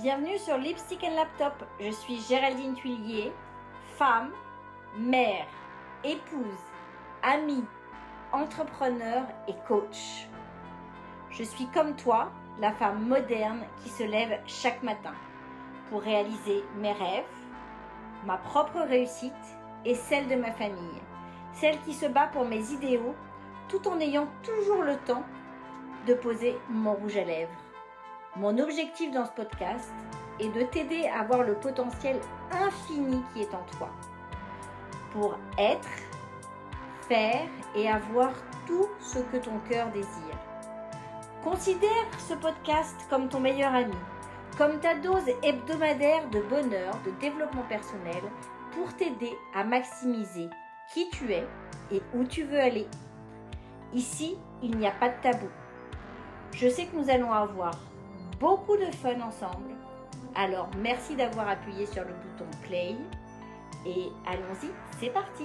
Bienvenue sur Lipstick and Laptop. Je suis Géraldine Tuillier, femme, mère, épouse, amie, entrepreneur et coach. Je suis comme toi, la femme moderne qui se lève chaque matin pour réaliser mes rêves, ma propre réussite et celle de ma famille. Celle qui se bat pour mes idéaux tout en ayant toujours le temps de poser mon rouge à lèvres. Mon objectif dans ce podcast est de t'aider à voir le potentiel infini qui est en toi pour être, faire et avoir tout ce que ton cœur désire. Considère ce podcast comme ton meilleur ami, comme ta dose hebdomadaire de bonheur, de développement personnel pour t'aider à maximiser qui tu es et où tu veux aller. Ici, il n'y a pas de tabou. Je sais que nous allons avoir beaucoup de fun ensemble. Alors merci d'avoir appuyé sur le bouton play et allons-y, c'est parti.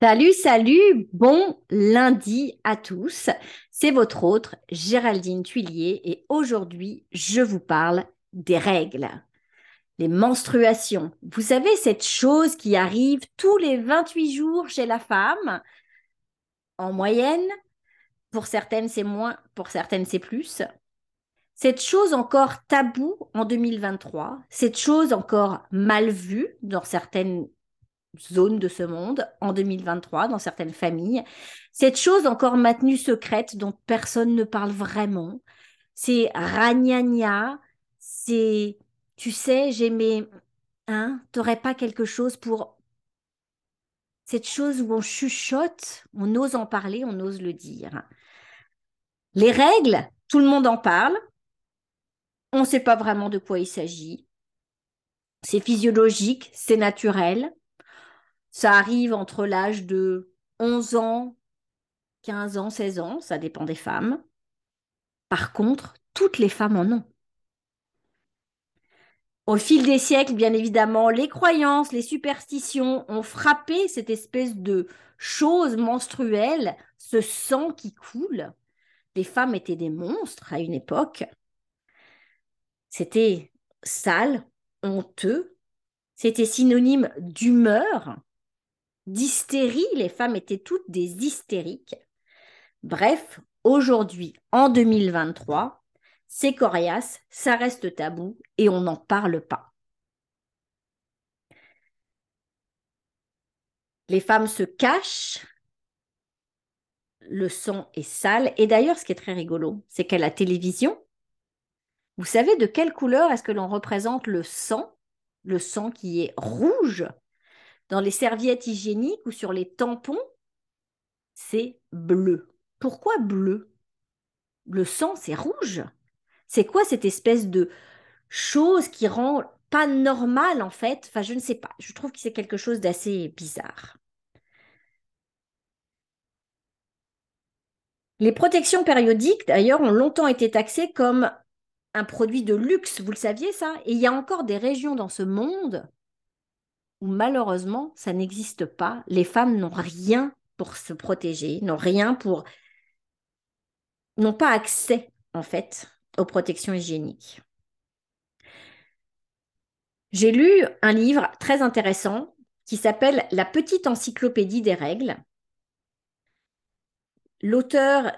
Salut, salut, bon lundi à tous. C'est votre autre Géraldine Tuillier et aujourd'hui je vous parle des règles les menstruations. Vous savez, cette chose qui arrive tous les 28 jours chez la femme, en moyenne, pour certaines c'est moins, pour certaines c'est plus. Cette chose encore taboue en 2023, cette chose encore mal vue dans certaines zones de ce monde en 2023, dans certaines familles, cette chose encore maintenue secrète dont personne ne parle vraiment, c'est ragnagna, c'est tu sais, j'aimais, hein, t'aurais pas quelque chose pour cette chose où on chuchote, on ose en parler, on ose le dire. Les règles, tout le monde en parle. On ne sait pas vraiment de quoi il s'agit. C'est physiologique, c'est naturel. Ça arrive entre l'âge de 11 ans, 15 ans, 16 ans, ça dépend des femmes. Par contre, toutes les femmes en ont. Au fil des siècles, bien évidemment, les croyances, les superstitions ont frappé cette espèce de chose menstruelle, ce sang qui coule. Les femmes étaient des monstres à une époque. C'était sale, honteux. C'était synonyme d'humeur, d'hystérie. Les femmes étaient toutes des hystériques. Bref, aujourd'hui, en 2023, c'est coriace, ça reste tabou et on n'en parle pas. Les femmes se cachent, le sang est sale. Et d'ailleurs, ce qui est très rigolo, c'est qu'à la télévision, vous savez de quelle couleur est-ce que l'on représente le sang? Le sang qui est rouge dans les serviettes hygiéniques ou sur les tampons, c'est bleu. Pourquoi bleu? Le sang, c'est rouge. C'est quoi cette espèce de chose qui rend pas normal en fait? Enfin, je ne sais pas. Je trouve que c'est quelque chose d'assez bizarre. Les protections périodiques, d'ailleurs, ont longtemps été taxées comme un produit de luxe, vous le saviez ça? Et il y a encore des régions dans ce monde où malheureusement, ça n'existe pas. Les femmes n'ont rien pour se protéger, n'ont rien pour... n'ont pas accès, en fait, aux protections hygiéniques. J'ai lu un livre très intéressant qui s'appelle La petite encyclopédie des règles. L'auteur,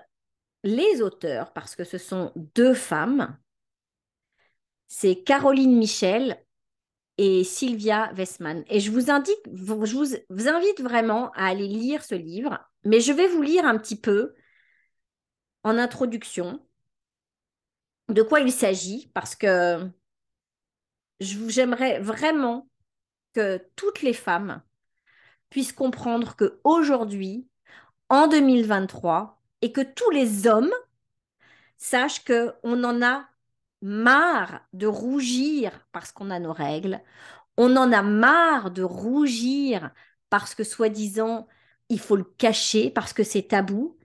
les auteurs, parce que ce sont deux femmes, c'est Caroline Michel et Sylvia Westman. Et je vous, indique, je vous invite vraiment à aller lire ce livre, mais je vais vous lire un petit peu en introduction de quoi il s'agit parce que j'aimerais vraiment que toutes les femmes puissent comprendre que aujourd'hui, en 2023, et que tous les hommes sachent que on en a marre de rougir parce qu'on a nos règles, on en a marre de rougir parce que soi-disant il faut le cacher parce que c'est tabou.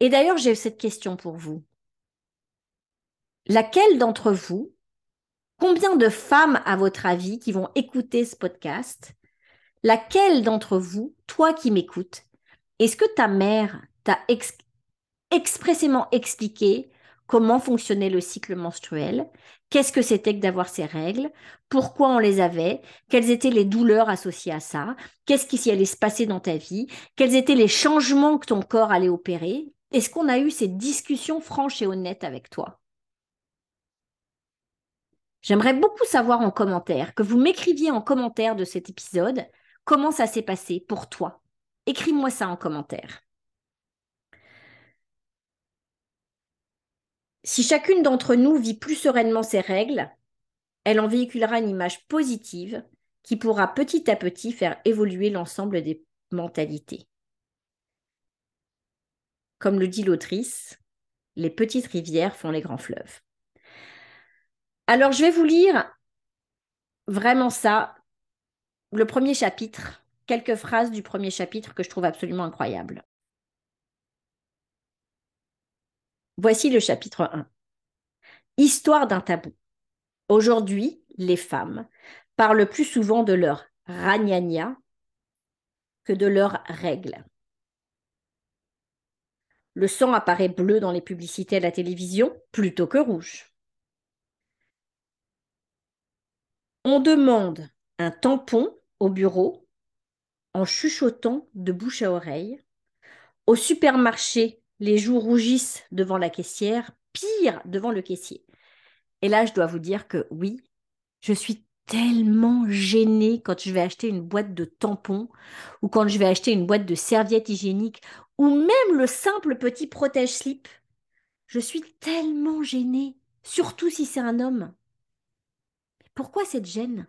Et d'ailleurs, j'ai cette question pour vous. Laquelle d'entre vous, combien de femmes, à votre avis, qui vont écouter ce podcast, laquelle d'entre vous, toi qui m'écoutes, Est-ce que ta mère t'a expressément expliqué comment fonctionnait le cycle menstruel, qu'est-ce que c'était que d'avoir ces règles, pourquoi on les avait, quelles étaient les douleurs associées à ça, qu'est-ce qui s'y allait se passer dans ta vie, quels étaient les changements que ton corps allait opérer? Est-ce qu'on a eu ces discussions franches et honnêtes avec toi? J'aimerais beaucoup savoir en commentaire, que vous m'écriviez en commentaire de cet épisode, comment ça s'est passé pour toi. Écris-moi ça en commentaire. Si chacune d'entre nous vit plus sereinement ses règles, elle en véhiculera une image positive qui pourra petit à petit faire évoluer l'ensemble des mentalités. Comme le dit l'autrice, les petites rivières font les grands fleuves. Alors, je vais vous lire vraiment ça, le premier chapitre, quelques phrases du premier chapitre que je trouve absolument incroyables. Voici le chapitre 1. Histoire d'un tabou. Aujourd'hui, les femmes parlent plus souvent de leur ragnagna que de leurs règles. Le sang apparaît bleu dans les publicités à la télévision plutôt que rouge. On demande un tampon au bureau en chuchotant de bouche à oreille. Au supermarché, les joues rougissent devant la caissière, pire devant le caissier. Et là, je dois vous dire que oui, je suis tellement gênée quand je vais acheter une boîte de tampons ou quand je vais acheter une boîte de serviettes hygiéniques ou même le simple petit protège-slip. Je suis tellement gênée, surtout si c'est un homme. Pourquoi cette gêne?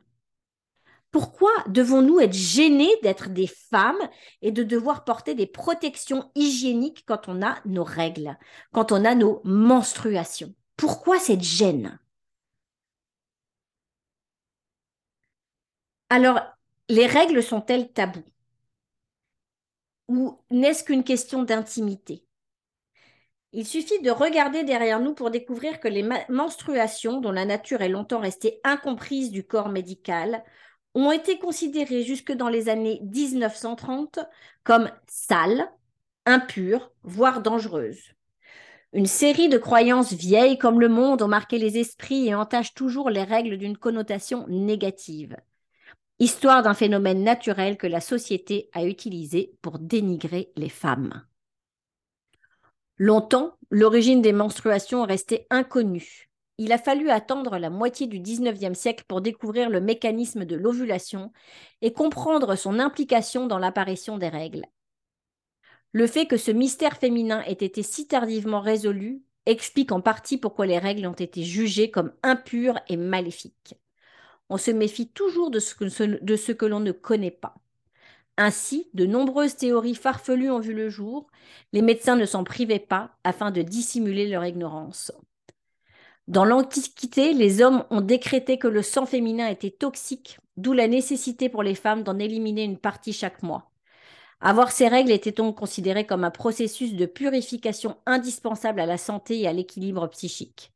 Pourquoi devons-nous être gênés d'être des femmes et de devoir porter des protections hygiéniques quand on a nos règles, quand on a nos menstruations? Pourquoi cette gêne? Alors, les règles sont-elles tabous? Ou n'est-ce qu'une question d'intimité? Il suffit de regarder derrière nous pour découvrir que les menstruations, dont la nature est longtemps restée incomprise du corps médical, ont été considérées jusque dans les années 1930 comme sales, impures, voire dangereuses. Une série de croyances vieilles comme le monde ont marqué les esprits et entachent toujours les règles d'une connotation négative. Histoire d'un phénomène naturel que la société a utilisé pour dénigrer les femmes. Longtemps, l'origine des menstruations restait inconnue. Il a fallu attendre la moitié du XIXe siècle pour découvrir le mécanisme de l'ovulation et comprendre son implication dans l'apparition des règles. Le fait que ce mystère féminin ait été si tardivement résolu explique en partie pourquoi les règles ont été jugées comme impures et maléfiques. On se méfie toujours de ce que, de ce que l'on ne connaît pas. Ainsi, de nombreuses théories farfelues ont vu le jour. Les médecins ne s'en privaient pas afin de dissimuler leur ignorance. Dans l'Antiquité, les hommes ont décrété que le sang féminin était toxique, d'où la nécessité pour les femmes d'en éliminer une partie chaque mois. Avoir ces règles était donc considéré comme un processus de purification indispensable à la santé et à l'équilibre psychique.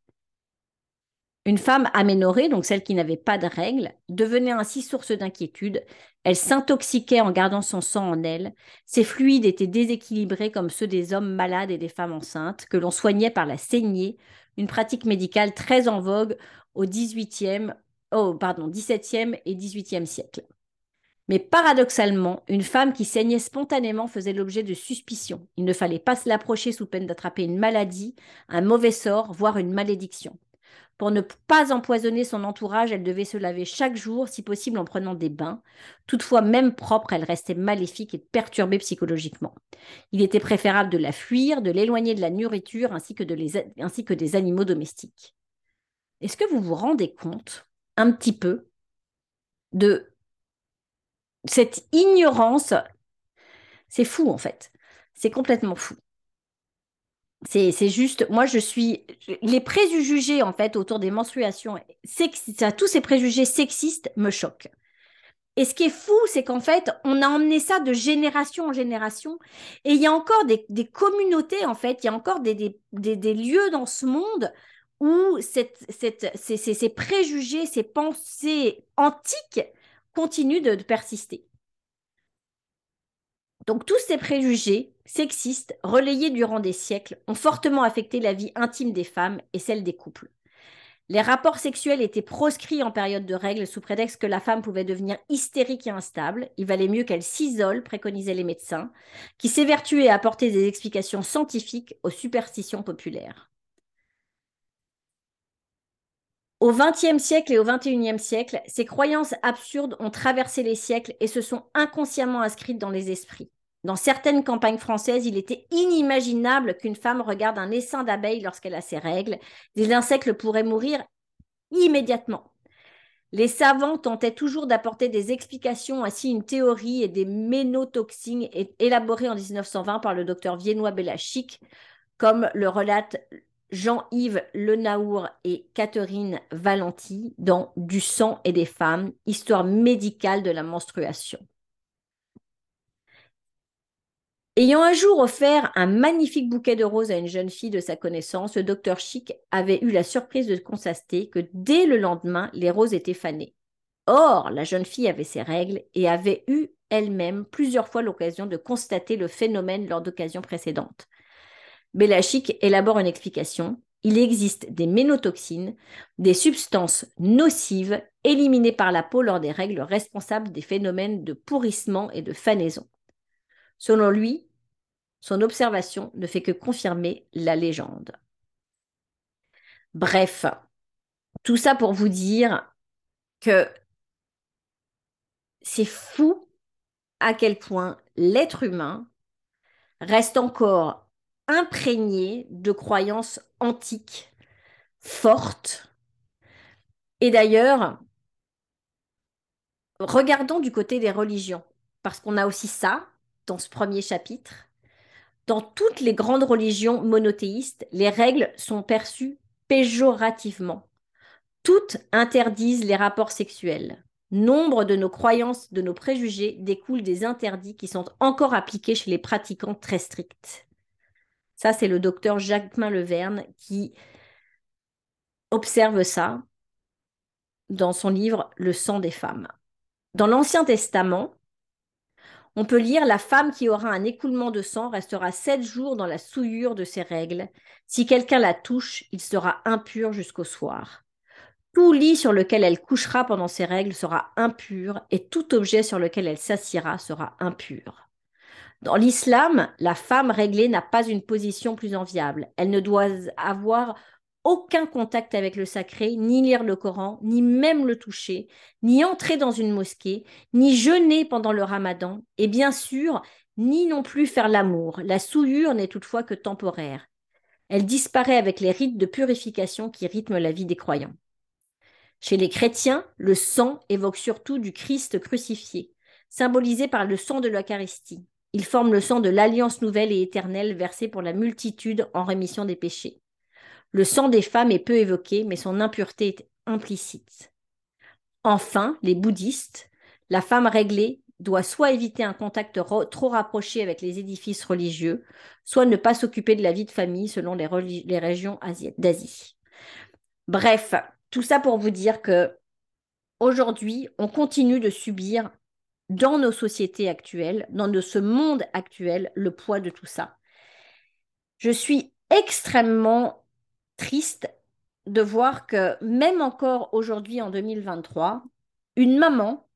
Une femme aménorée, donc celle qui n'avait pas de règles, devenait ainsi source d'inquiétude. Elle s'intoxiquait en gardant son sang en elle. Ses fluides étaient déséquilibrés comme ceux des hommes malades et des femmes enceintes, que l'on soignait par la saignée, une pratique médicale très en vogue au 18e, oh, pardon, 17e et 18e siècle. Mais paradoxalement, une femme qui saignait spontanément faisait l'objet de suspicions. Il ne fallait pas se l'approcher sous peine d'attraper une maladie, un mauvais sort, voire une malédiction. Pour ne pas empoisonner son entourage, elle devait se laver chaque jour, si possible en prenant des bains. Toutefois, même propre, elle restait maléfique et perturbée psychologiquement. Il était préférable de la fuir, de l'éloigner de la nourriture ainsi que, des animaux domestiques. Est-ce que vous vous rendez compte un petit peu de cette ignorance? C'est fou en fait. C'est complètement fou. C'est juste, moi je suis, les préjugés en fait autour des menstruations, ça, tous ces préjugés sexistes me choquent. Et ce qui est fou, c'est qu'en fait, on a emmené ça de génération en génération. Et il y a encore des, communautés, en fait, il y a encore des, des, lieux dans ce monde où cette, cette, ces, ces, préjugés, ces pensées antiques continuent de persister. Donc tous ces préjugés sexistes, relayés durant des siècles, ont fortement affecté la vie intime des femmes et celle des couples. Les rapports sexuels étaient proscrits en période de règles sous prétexte que la femme pouvait devenir hystérique et instable. Il valait mieux qu'elle s'isole, préconisaient les médecins, qui s'évertuaient à apporter des explications scientifiques aux superstitions populaires. Au XXe siècle et au XXIe siècle, ces croyances absurdes ont traversé les siècles et se sont inconsciemment inscrites dans les esprits. Dans certaines campagnes françaises, il était inimaginable qu'une femme regarde un essaim d'abeilles lorsqu'elle a ses règles. Des insectes pourraient mourir immédiatement. Les savants tentaient toujours d'apporter des explications à si une théorie et des ménotoxines élaborées en 1920 par le docteur viennois Belachic, comme le relate Jean-Yves Lenaour et Catherine Valenti dans Du sang et des femmes, histoire médicale de la menstruation. Ayant un jour offert un magnifique bouquet de roses à une jeune fille de sa connaissance, le docteur Chic avait eu la surprise de constater que dès le lendemain, les roses étaient fanées. Or, la jeune fille avait ses règles et avait eu elle-même plusieurs fois l'occasion de constater le phénomène lors d'occasions précédentes. Chic élabore une explication. Il existe des ménotoxines, des substances nocives éliminées par la peau lors des règles responsables des phénomènes de pourrissement et de fanaison. Selon lui, son observation ne fait que confirmer la légende. Bref, tout ça pour vous dire que c'est fou à quel point l'être humain reste encore imprégné de croyances antiques, fortes. Et d'ailleurs, regardons du côté des religions, parce qu'on a aussi ça dans ce premier chapitre. Dans toutes les grandes religions monothéistes, les règles sont perçues péjorativement. Toutes interdisent les rapports sexuels. Nombre de nos croyances, de nos préjugés découlent des interdits qui sont encore appliqués chez les pratiquants très stricts. Ça, c'est le docteur Jacquemin Leverne qui observe ça dans son livre Le sang des femmes. Dans l'Ancien Testament, on peut lire La femme qui aura un écoulement de sang restera sept jours dans la souillure de ses règles. Si quelqu'un la touche, il sera impur jusqu'au soir. Tout lit sur lequel elle couchera pendant ses règles sera impur et tout objet sur lequel elle s'assiera sera impur. Dans l'islam, la femme réglée n'a pas une position plus enviable. Elle ne doit avoir aucun contact avec le sacré, ni lire le Coran, ni même le toucher, ni entrer dans une mosquée, ni jeûner pendant le ramadan, et bien sûr, ni non plus faire l'amour. La souillure n'est toutefois que temporaire. Elle disparaît avec les rites de purification qui rythment la vie des croyants. Chez les chrétiens, le sang évoque surtout du Christ crucifié, symbolisé par le sang de l'Eucharistie. Il forme le sang de l'alliance nouvelle et éternelle versée pour la multitude en rémission des péchés. Le sang des femmes est peu évoqué, mais son impureté est implicite. Enfin, les bouddhistes, la femme réglée doit soit éviter un contact trop rapproché avec les édifices religieux, soit ne pas s'occuper de la vie de famille selon les, régions d'Asie. Bref, tout ça pour vous dire que aujourd'hui, on continue de subir dans nos sociétés actuelles, dans ce monde actuel, le poids de tout ça. Je suis extrêmement triste de voir que même encore aujourd'hui en 2023, une maman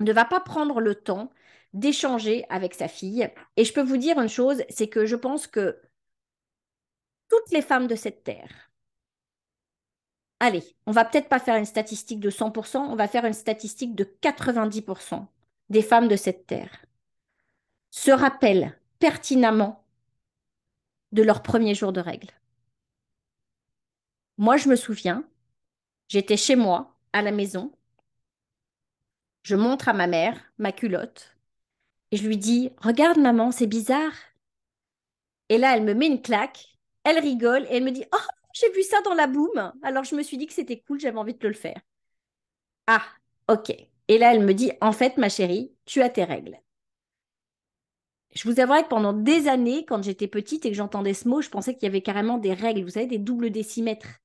ne va pas prendre le temps d'échanger avec sa fille. Et je peux vous dire une chose, c'est que je pense que toutes les femmes de cette terre, allez, on va peut-être pas faire une statistique de 100%, on va faire une statistique de 90% des femmes de cette terre, se rappellent pertinemment de leur premier jour de règle. Moi, je me souviens, j'étais chez moi, à la maison. Je montre à ma mère ma culotte et je lui dis Regarde, maman, c'est bizarre. Et là, elle me met une claque, elle rigole et elle me dit Oh, j'ai vu ça dans la boum. Alors, je me suis dit que c'était cool, j'avais envie de le faire. Ah, ok. Et là, elle me dit En fait, ma chérie, tu as tes règles. Je vous avouerai que pendant des années, quand j'étais petite et que j'entendais ce mot, je pensais qu'il y avait carrément des règles, vous savez, des doubles décimètres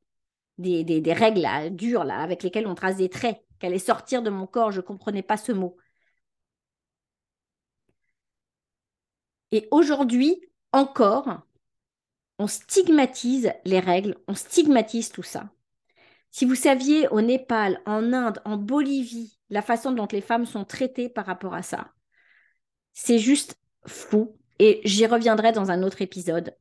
des, règles dures là, avec lesquelles on trace des traits, qu'elle allait sortir de mon corps, je ne comprenais pas ce mot. Et aujourd'hui, encore, on stigmatise les règles, on stigmatise tout ça. Si vous saviez au Népal, en Inde, en Bolivie, la façon dont les femmes sont traitées par rapport à ça, c'est juste fou. Et j'y reviendrai dans un autre épisode.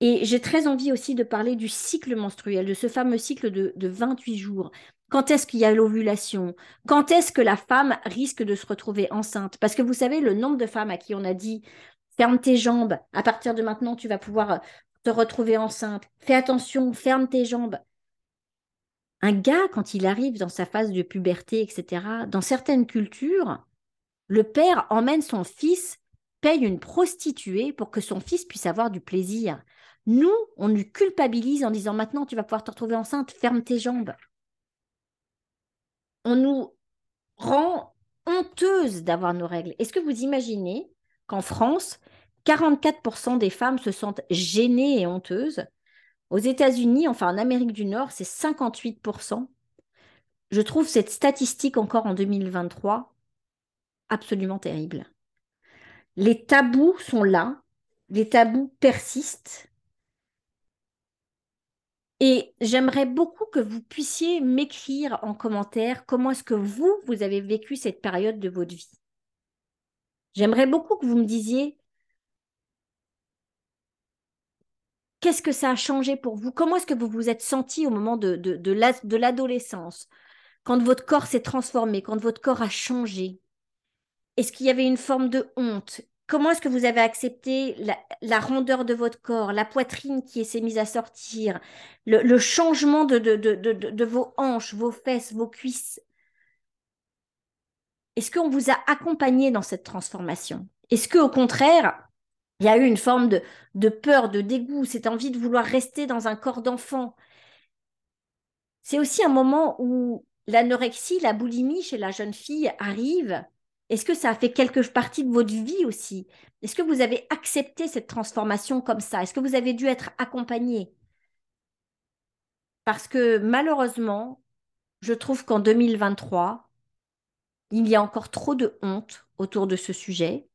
Et j'ai très envie aussi de parler du cycle menstruel, de ce fameux cycle de, de 28 jours. Quand est-ce qu'il y a l'ovulation? Quand est-ce que la femme risque de se retrouver enceinte? Parce que vous savez, le nombre de femmes à qui on a dit ferme tes jambes, à partir de maintenant, tu vas pouvoir te retrouver enceinte. Fais attention, ferme tes jambes. Un gars, quand il arrive dans sa phase de puberté, etc., dans certaines cultures, le père emmène son fils, paye une prostituée pour que son fils puisse avoir du plaisir. Nous, on nous culpabilise en disant maintenant tu vas pouvoir te retrouver enceinte, ferme tes jambes on nous rend honteuse d'avoir nos règles. Est-ce que vous imaginez qu'en France, 44% des femmes se sentent gênées et honteuses? Aux États-Unis, enfin en Amérique du Nord, c'est 58%. Je trouve cette statistique encore en 2023 absolument terrible. Les tabous sont là, les tabous persistent, et j'aimerais beaucoup que vous puissiez m'écrire en commentaire comment est-ce que vous, vous avez vécu cette période de votre vie. J'aimerais beaucoup que vous me disiez qu'est-ce que ça a changé pour vous, comment est-ce que vous vous êtes senti au moment de, de, de l'adolescence, quand votre corps s'est transformé, quand votre corps a changé? Est-ce qu'il y avait une forme de honte? Comment est-ce que vous avez accepté la, rondeur de votre corps, la poitrine qui s'est mise à sortir, le, changement de, de, vos hanches, vos fesses, vos cuisses? Est-ce qu'on vous a accompagné dans cette transformation? Est-ce qu'au contraire, il y a eu une forme de peur, de dégoût, cette envie de vouloir rester dans un corps d'enfant? C'est aussi un moment où l'anorexie, la boulimie chez la jeune fille arrive est-ce que ça a fait quelque partie de votre vie aussi? Est-ce que vous avez accepté cette transformation comme ça? Est-ce que vous avez dû être accompagné? Parce que malheureusement, je trouve qu'en 2023, il y a encore trop de honte autour de ce sujet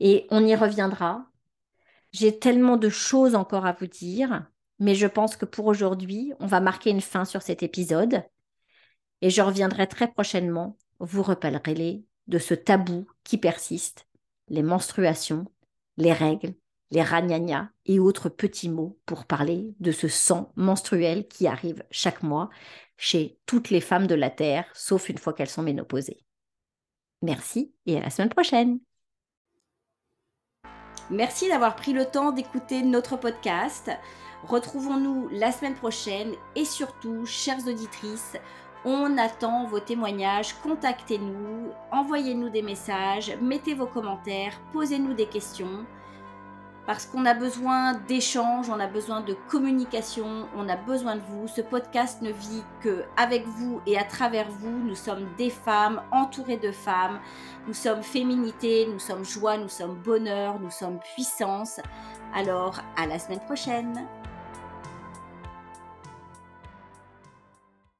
et on y reviendra. J'ai tellement de choses encore à vous dire, mais je pense que pour aujourd'hui, on va marquer une fin sur cet épisode et je reviendrai très prochainement. Vous repellerez de ce tabou qui persiste, les menstruations, les règles, les ragnagnas et autres petits mots pour parler de ce sang menstruel qui arrive chaque mois chez toutes les femmes de la Terre, sauf une fois qu'elles sont ménopausées. Merci et à la semaine prochaine. Merci d'avoir pris le temps d'écouter notre podcast. Retrouvons-nous la semaine prochaine et surtout, chères auditrices, on attend vos témoignages, contactez-nous, envoyez-nous des messages, mettez vos commentaires, posez-nous des questions. Parce qu'on a besoin d'échanges, on a besoin de communication, on a besoin de vous. Ce podcast ne vit que avec vous et à travers vous. Nous sommes des femmes entourées de femmes. Nous sommes féminité, nous sommes joie, nous sommes bonheur, nous sommes puissance. Alors, à la semaine prochaine.